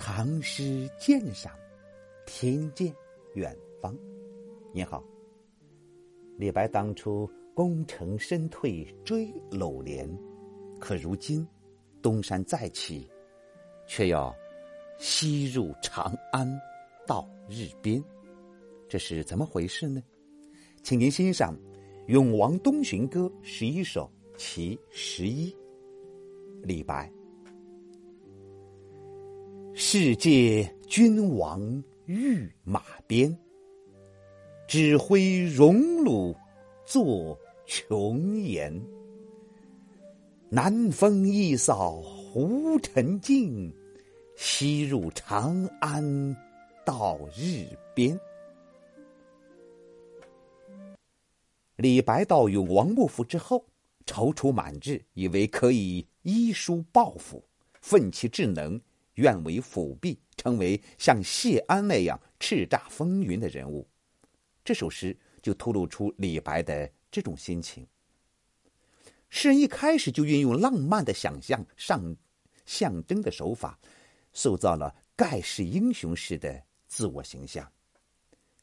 唐诗鉴赏，听见远方。你好，李白当初功成身退追柳莲，可如今东山再起，却要西入长安到日边，这是怎么回事呢？请您欣赏《永王东巡歌》十一首其十一，李白。世界君王御马鞭，指挥荣辱作琼岩。南风一扫胡尘尽，西入长安到日边。李白到永王幕府之后，踌躇满志，以为可以依书报复，奋其智能。愿为辅弼，成为像谢安那样叱咤风云的人物。这首诗就透露出李白的这种心情。诗人一开始就运用浪漫的想象、上象征的手法，塑造了盖世英雄式的自我形象。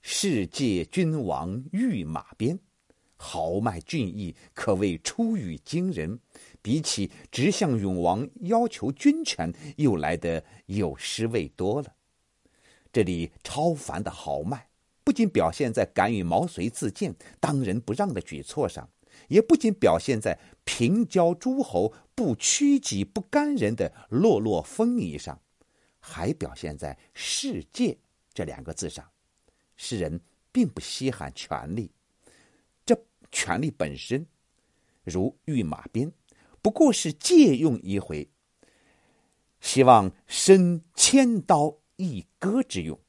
世界君王御马鞭。豪迈俊逸，可谓出语惊人。比起直向永王要求军权，又来得有诗味多了。这里超凡的豪迈，不仅表现在敢于毛遂自荐、当仁不让的举措上，也不仅表现在平交诸侯、不屈己、不甘人的落落风仪上，还表现在“世界”这两个字上。诗人并不稀罕权力。权力本身，如御马鞭，不过是借用一回，希望伸千刀一割之用。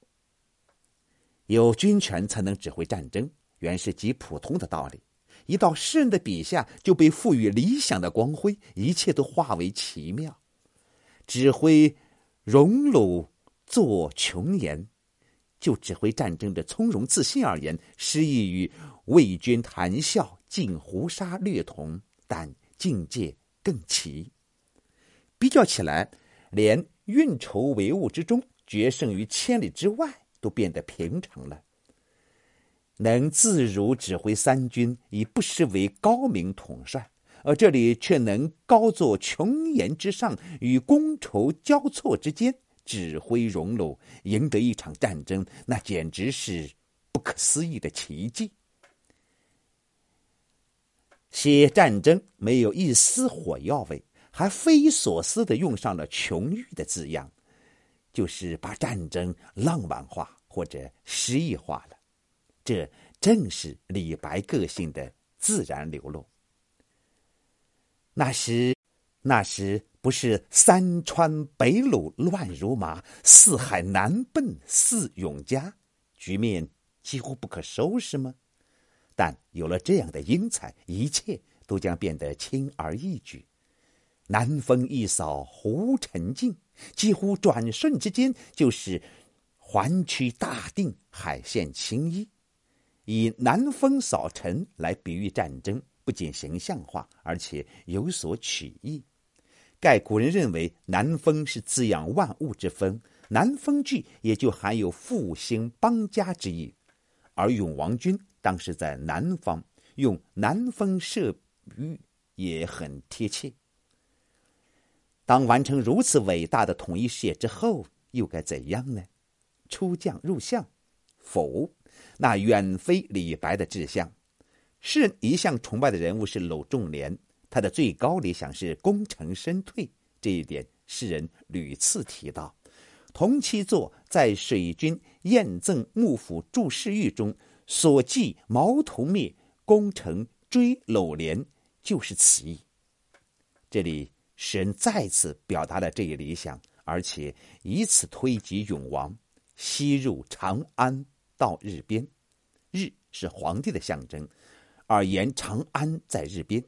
有军权才能指挥战争，原是极普通的道理。一到诗人的笔下，就被赋予理想的光辉，一切都化为奇妙。指挥荣辱作琼岩。就指挥战争的从容自信而言，诗意与魏军谈笑尽胡沙略同，但境界更奇。比较起来，连运筹帷幄之中，决胜于千里之外，都变得平常了。能自如指挥三军，已不失为高明统帅；而这里却能高坐琼岩之上，与觥筹交错之间。指挥荣辱，赢得一场战争，那简直是不可思议的奇迹。写战争没有一丝火药味，还匪夷所思的用上了“琼玉”的字样，就是把战争浪漫化或者诗意化了。这正是李白个性的自然流露。那时，那时。不是三川北虏乱如麻，四海南奔似永嘉，局面几乎不可收拾吗？但有了这样的英才，一切都将变得轻而易举。南风一扫胡尘尽，几乎转瞬之间就是环区大定，海线清一。以南风扫尘来比喻战争，不仅形象化，而且有所取意。盖古人认为南风是滋养万物之风，南风句也就含有复兴邦家之意。而永王军当时在南方，用南风射御也很贴切。当完成如此伟大的统一事业之后，又该怎样呢？出将入相？否，那远非李白的志向。诗人一向崇拜的人物是鲁仲连。他的最高理想是功成身退，这一点诗人屡次提到。同期作在水军宴赠幕府注释狱中所记矛头灭，功成追搂连，就是此意。这里诗人再次表达了这一理想，而且以此推及永王西入长安到日边，日是皇帝的象征，而言长安在日边。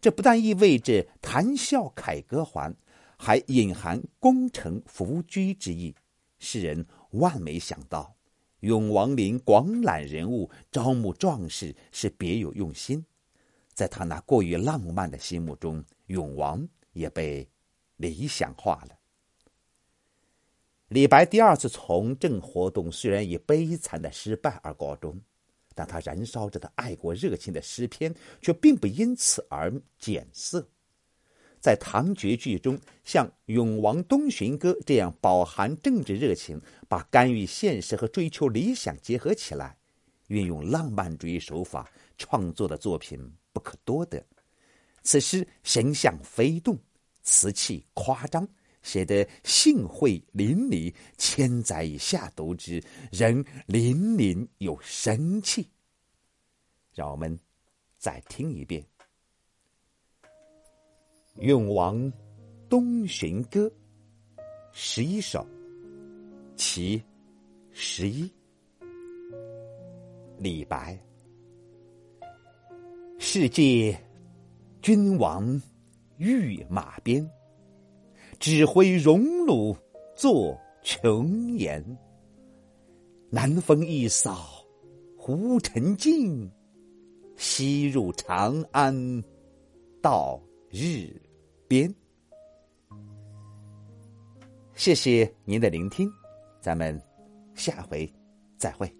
这不但意味着谈笑凯歌还，还隐含功成弗居之意。世人万没想到，永王陵广揽人物、招募壮士是别有用心。在他那过于浪漫的心目中，永王也被理想化了。李白第二次从政活动虽然以悲惨的失败而告终，但他燃烧着的爱国热情的诗篇却并不因此而减色。在唐绝句中，像《永王东巡歌》这样饱含政治热情，把干预现实和追求理想结合起来，运用浪漫主义手法创作的作品不可多得。此诗神象飞动，词气夸张。写得兴会淋漓，千载以下读之，仍凛凛有神气。让我们再听一遍《永王东巡歌》十一首，其十一，李白。世界君王御马鞭。指挥荣辱作琼岩，南风一扫胡尘尽，西入长安到日边。谢谢您的聆听，咱们下回再会。